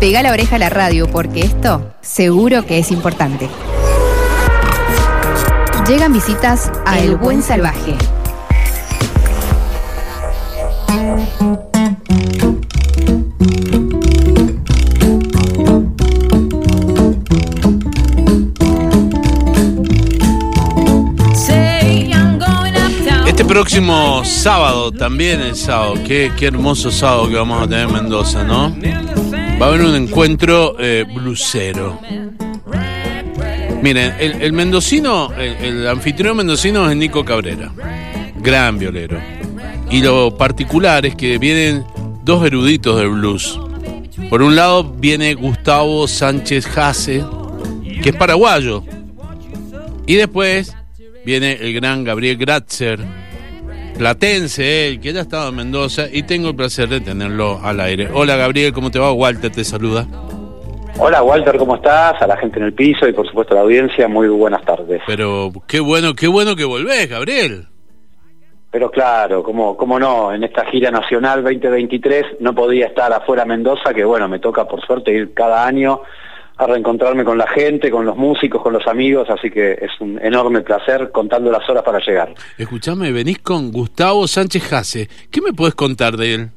Pega la oreja a la radio porque esto seguro que es importante. Llegan visitas a El Buen Salvaje. Este próximo sábado, también el sábado, qué, qué hermoso sábado que vamos a tener en Mendoza, ¿no? Va a haber un encuentro eh, blusero. Miren, el, mendocino, el, el anfitrión mendocino es Nico Cabrera, gran violero. Y lo particular es que vienen dos eruditos del blues. Por un lado viene Gustavo Sánchez Jase, que es paraguayo. Y después viene el gran Gabriel Gratzer, platense él, que ya ha estado en Mendoza y tengo el placer de tenerlo al aire. Hola Gabriel, ¿cómo te va? Walter te saluda. Hola Walter, ¿cómo estás? A la gente en el piso y por supuesto a la audiencia, muy buenas tardes. Pero qué bueno, qué bueno que volvés, Gabriel. Pero claro, como cómo no, en esta gira nacional 2023 no podía estar afuera Mendoza, que bueno, me toca por suerte ir cada año a reencontrarme con la gente, con los músicos, con los amigos, así que es un enorme placer contando las horas para llegar. Escuchame, venís con Gustavo Sánchez Jase. ¿Qué me puedes contar de él?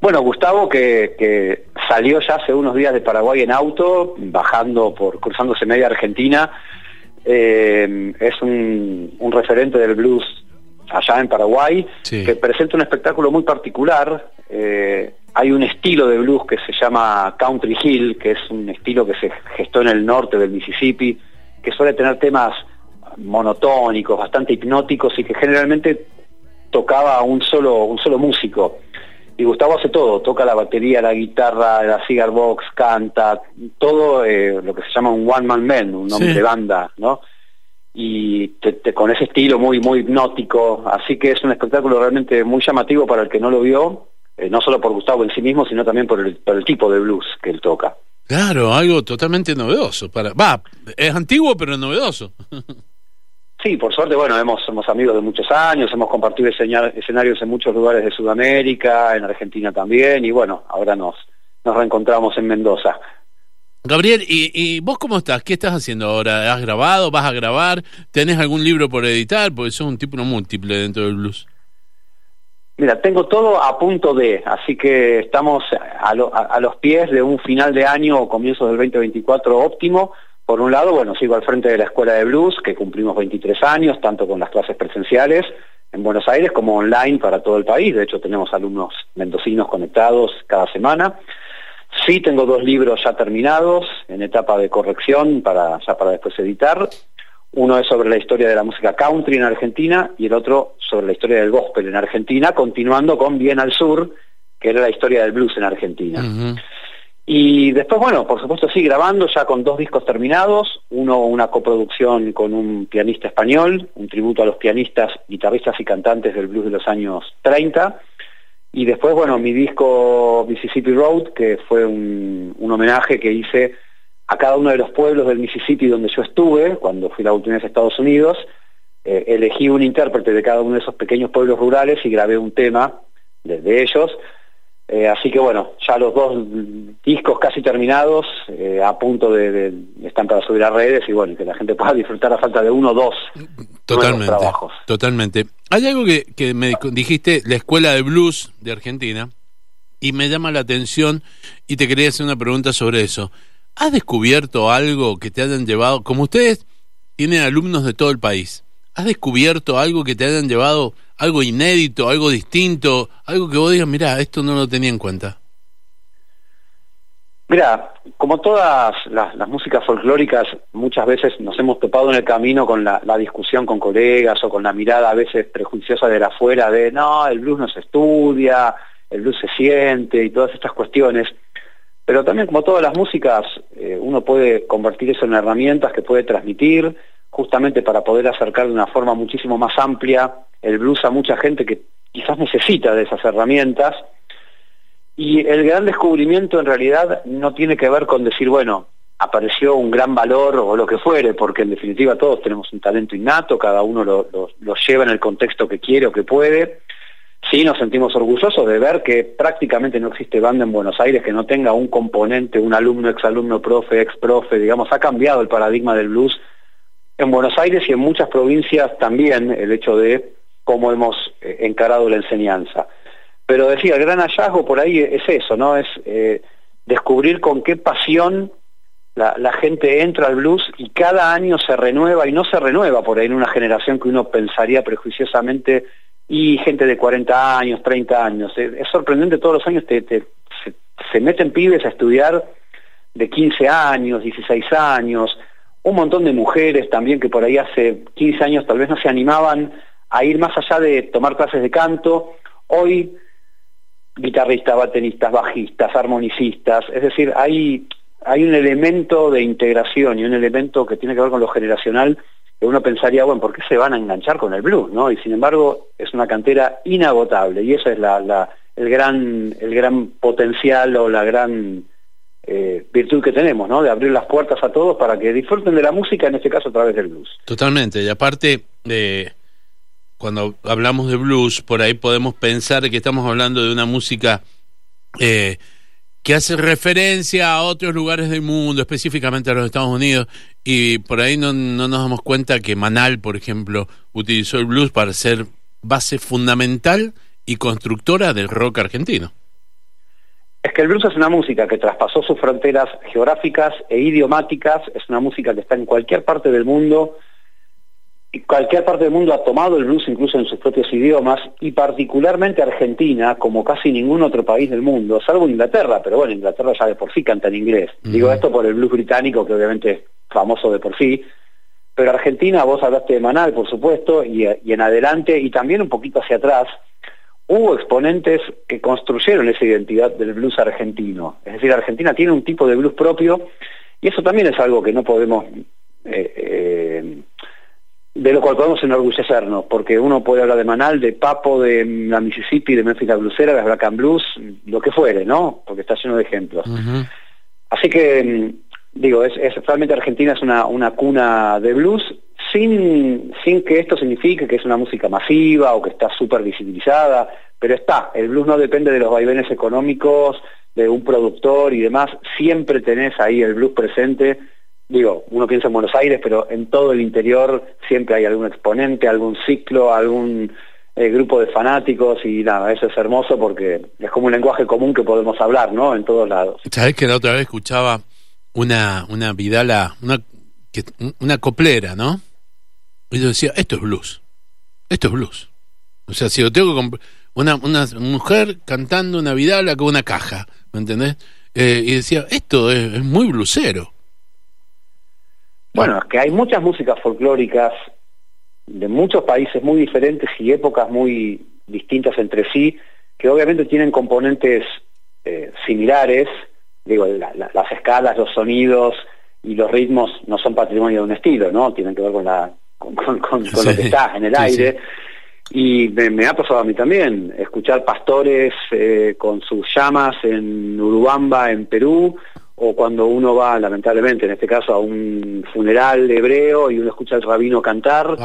Bueno, Gustavo, que, que salió ya hace unos días de Paraguay en auto, bajando por, cruzándose media Argentina, eh, es un, un, referente del blues allá en Paraguay, Sí. que presenta un espectáculo muy particular. Eh, hay un estilo de blues que se llama Country Hill, que es un estilo que se gestó en el norte del Mississippi, que suele tener temas monotónicos, bastante hipnóticos y que generalmente tocaba un solo, un solo músico. Y Gustavo hace todo, toca la batería, la guitarra, la cigar box, canta, todo eh, lo que se llama un one man band, un nombre Sí. de banda, ¿no? Y te- te- con ese estilo muy muy hipnótico, así que es un espectáculo realmente muy llamativo para el que no lo vio, eh, no solo por Gustavo en sí mismo, sino también por el, por el tipo de blues que él toca. Claro, algo totalmente novedoso. Para, va, es antiguo pero novedoso. Sí, por suerte, bueno, hemos, somos amigos de muchos años, hemos compartido escena- escenarios en muchos lugares de Sudamérica, en Argentina también, y bueno, ahora nos, nos reencontramos en Mendoza. Gabriel, ¿y, ¿y vos cómo estás? ¿Qué estás haciendo ahora? ¿Has grabado? ¿Vas a grabar? ¿Tenés algún libro por editar? Porque sos un tipo no múltiple dentro del blues. Mira, tengo todo a punto de, así que estamos a, lo- a- a los pies de un final de año o comienzos del 2024 óptimo. Por un lado, bueno, sigo al frente de la Escuela de Blues, que cumplimos 23 años, tanto con las clases presenciales en Buenos Aires como online para todo el país. De hecho, tenemos alumnos mendocinos conectados cada semana. Sí, tengo dos libros ya terminados, en etapa de corrección, para, ya para después editar. Uno es sobre la historia de la música country en Argentina y el otro sobre la historia del gospel en Argentina, continuando con Bien al Sur, que era la historia del blues en Argentina. Y después, bueno, por supuesto sí, grabando ya con dos discos terminados, uno una coproducción con un pianista español, un tributo a los pianistas, guitarristas y cantantes del blues de los años 30, y después, bueno, mi disco Mississippi Road, que fue un, un homenaje que hice a cada uno de los pueblos del Mississippi donde yo estuve, cuando fui la última vez a Estados Unidos, eh, elegí un intérprete de cada uno de esos pequeños pueblos rurales y grabé un tema de, de ellos, eh, así que bueno, ya los dos discos casi terminados, eh, a punto de, de- están para subir a redes y bueno, que la gente pueda disfrutar a falta de uno o dos Totalmente. trabajos. Totalmente. Hay algo que, que me dijiste, la Escuela de Blues de Argentina, y me llama la atención y te quería hacer una pregunta sobre eso. ¿Has descubierto algo que te hayan llevado, como ustedes tienen alumnos de todo el país, ¿has descubierto algo que te hayan llevado, algo inédito, algo distinto, algo que vos digas, mira, esto no lo tenía en cuenta? Mira, como todas las, las músicas folclóricas, muchas veces nos hemos topado en el camino con la, discusión con colegas o con la mirada a veces prejuiciosa de la afuera de no, el blues no se estudia, el blues se siente y todas estas cuestiones. Pero también como todas las músicas, eh, uno puede convertir eso en herramientas que puede transmitir, justamente para poder acercar de una forma muchísimo más amplia el blues a mucha gente que quizás necesita de esas herramientas. Y el gran descubrimiento en realidad no tiene que ver con decir, bueno, apareció un gran valor o lo que fuere, porque en definitiva todos tenemos un talento innato, cada uno lo, lo- lo lleva en el contexto que quiere o que puede, sí nos sentimos orgullosos de ver que prácticamente no existe banda en Buenos Aires que no tenga un componente, un alumno, exalumno, profe, ex profe, digamos, ha cambiado el paradigma del blues en Buenos Aires y en muchas provincias también el hecho de cómo hemos eh, encarado la enseñanza. Pero decía, el gran hallazgo por ahí es eso, ¿no? Es eh, descubrir con qué pasión la, la, gente entra al blues y cada año se renueva y no se renueva por ahí en una generación que uno pensaría prejuiciosamente y gente de 40 años, 30 años. Es, sorprendente, todos los años te, se, meten pibes a estudiar de 15 años, 16 años, un montón de mujeres también que por ahí hace 15 años tal vez no se animaban a ir más allá de tomar clases de canto. Hoy guitarristas, bateristas, bajistas, armonicistas, es decir, hay, hay un elemento de integración y un elemento que tiene que ver con lo generacional uno pensaría, bueno, ¿por qué se van a enganchar con el blues? ¿no? Y sin embargo es una cantera inagotable y esa es la, el, gran, el gran potencial o la gran eh, virtud que tenemos, ¿no? De abrir las puertas a todos para que disfruten de la música, en este caso a través del blues. Totalmente, y aparte, eh, cuando hablamos de blues, por ahí podemos pensar que estamos hablando de una música... Eh, que hace referencia a otros lugares del mundo, específicamente a los Estados Unidos, y por ahí no, no nos damos cuenta que Manal, por ejemplo, utilizó el blues para ser base fundamental y constructora del rock argentino. Es que el blues es una música que traspasó sus fronteras geográficas e idiomáticas, es una música que está en cualquier parte del mundo, cualquier parte del mundo ha tomado el blues incluso en sus propios idiomas y particularmente Argentina, como casi ningún otro país del mundo, salvo Inglaterra, pero bueno, Inglaterra ya de por sí canta en inglés. Digo esto por el blues británico, que obviamente es famoso de por sí, pero Argentina, vos hablaste de Manal, por supuesto, y, y en adelante, y también un poquito hacia atrás, hubo exponentes que construyeron esa identidad del blues argentino. Es decir, Argentina tiene un tipo de blues propio, y eso también es algo que no podemos... Eh, eh, de lo cual podemos enorgullecernos, porque uno puede hablar de Manal, de Papo, de la Mississippi, de Memphis la Bluesera, de Black and Blues, lo que fuere, ¿no? Porque está lleno de ejemplos. Así que, mm, digo, es, realmente Argentina es una, una cuna de blues, sin, sin que esto signifique que es una música masiva o que está súper visibilizada, pero está, el blues no depende de los vaivenes económicos, de un productor y demás, siempre tenés ahí el blues presente digo, uno piensa en Buenos Aires, pero en todo el interior siempre hay algún exponente, algún ciclo, algún eh, grupo de fanáticos y nada, eso es hermoso porque es como un lenguaje común que podemos hablar, ¿no? En todos lados. ¿Sabés que la otra vez escuchaba una, una Vidala, una, una coplera, ¿no? Y yo decía, esto es blues, esto es blues. O sea, si yo tengo que una, una mujer cantando una Vidala con una caja, ¿me entendés? Eh, y decía, esto es, es muy blusero. Bueno, es que hay muchas músicas folclóricas de muchos países muy diferentes y épocas muy distintas entre sí, que obviamente tienen componentes eh, similares, digo, las escalas, los sonidos y los ritmos no son patrimonio de un estilo, ¿no? Tienen que ver con, la, con, lo que está en el aire. Y me, ha pasado a mí también, escuchar pastores eh, con sus llamas en Urubamba, en Perú, o cuando uno va, lamentablemente, en este caso, a un funeral hebreo y uno escucha al rabino cantar,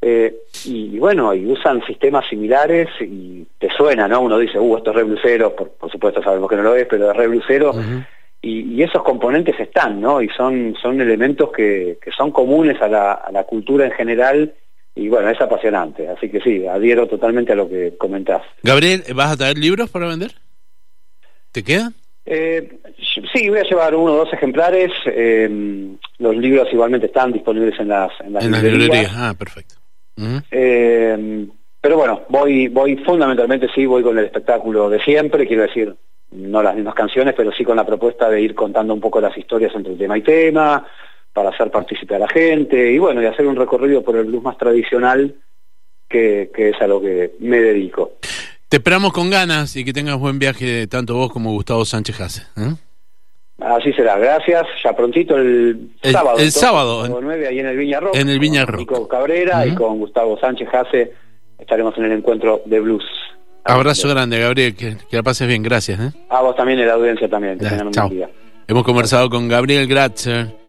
eh, y, bueno, y usan sistemas similares y te suena, ¿no? Uno dice, uh, esto es re blusero, por, supuesto sabemos que no lo es, pero es re blusero, y, esos componentes están, ¿no? Y son, son elementos que, que son comunes a la, a la cultura en general, y bueno, es apasionante, así que sí, adhiero totalmente a lo que comentás. Gabriel, ¿vas a traer libros para vender? ¿Te quedan? Eh, sí, voy a llevar uno o dos ejemplares. Eh, los libros igualmente están disponibles en las, en las, librerías. Ah, perfecto. eh, pero bueno, voy, voy fundamentalmente sí, voy con el espectáculo de siempre, quiero decir, no las mismas canciones, pero sí con la propuesta de ir contando un poco las historias entre tema y tema, para hacer partícipe a la gente, y bueno, y hacer un recorrido por el blues más tradicional, que, que es a lo que me dedico. Te esperamos con ganas y que tengas buen viaje tanto vos como Gustavo Sánchez Hace. ¿eh? Así será, gracias. Ya prontito el, sábado. El sábado. 9, ahí en el Viña Rock. En el Viña Rock. Con Cabrera y con Gustavo Sánchez Hace estaremos en el encuentro de blues. Abrazo grande, Gabriel, que, la pases bien, gracias. ¿eh? A vos también y la audiencia también. Hemos conversado con Gabriel Gratzer.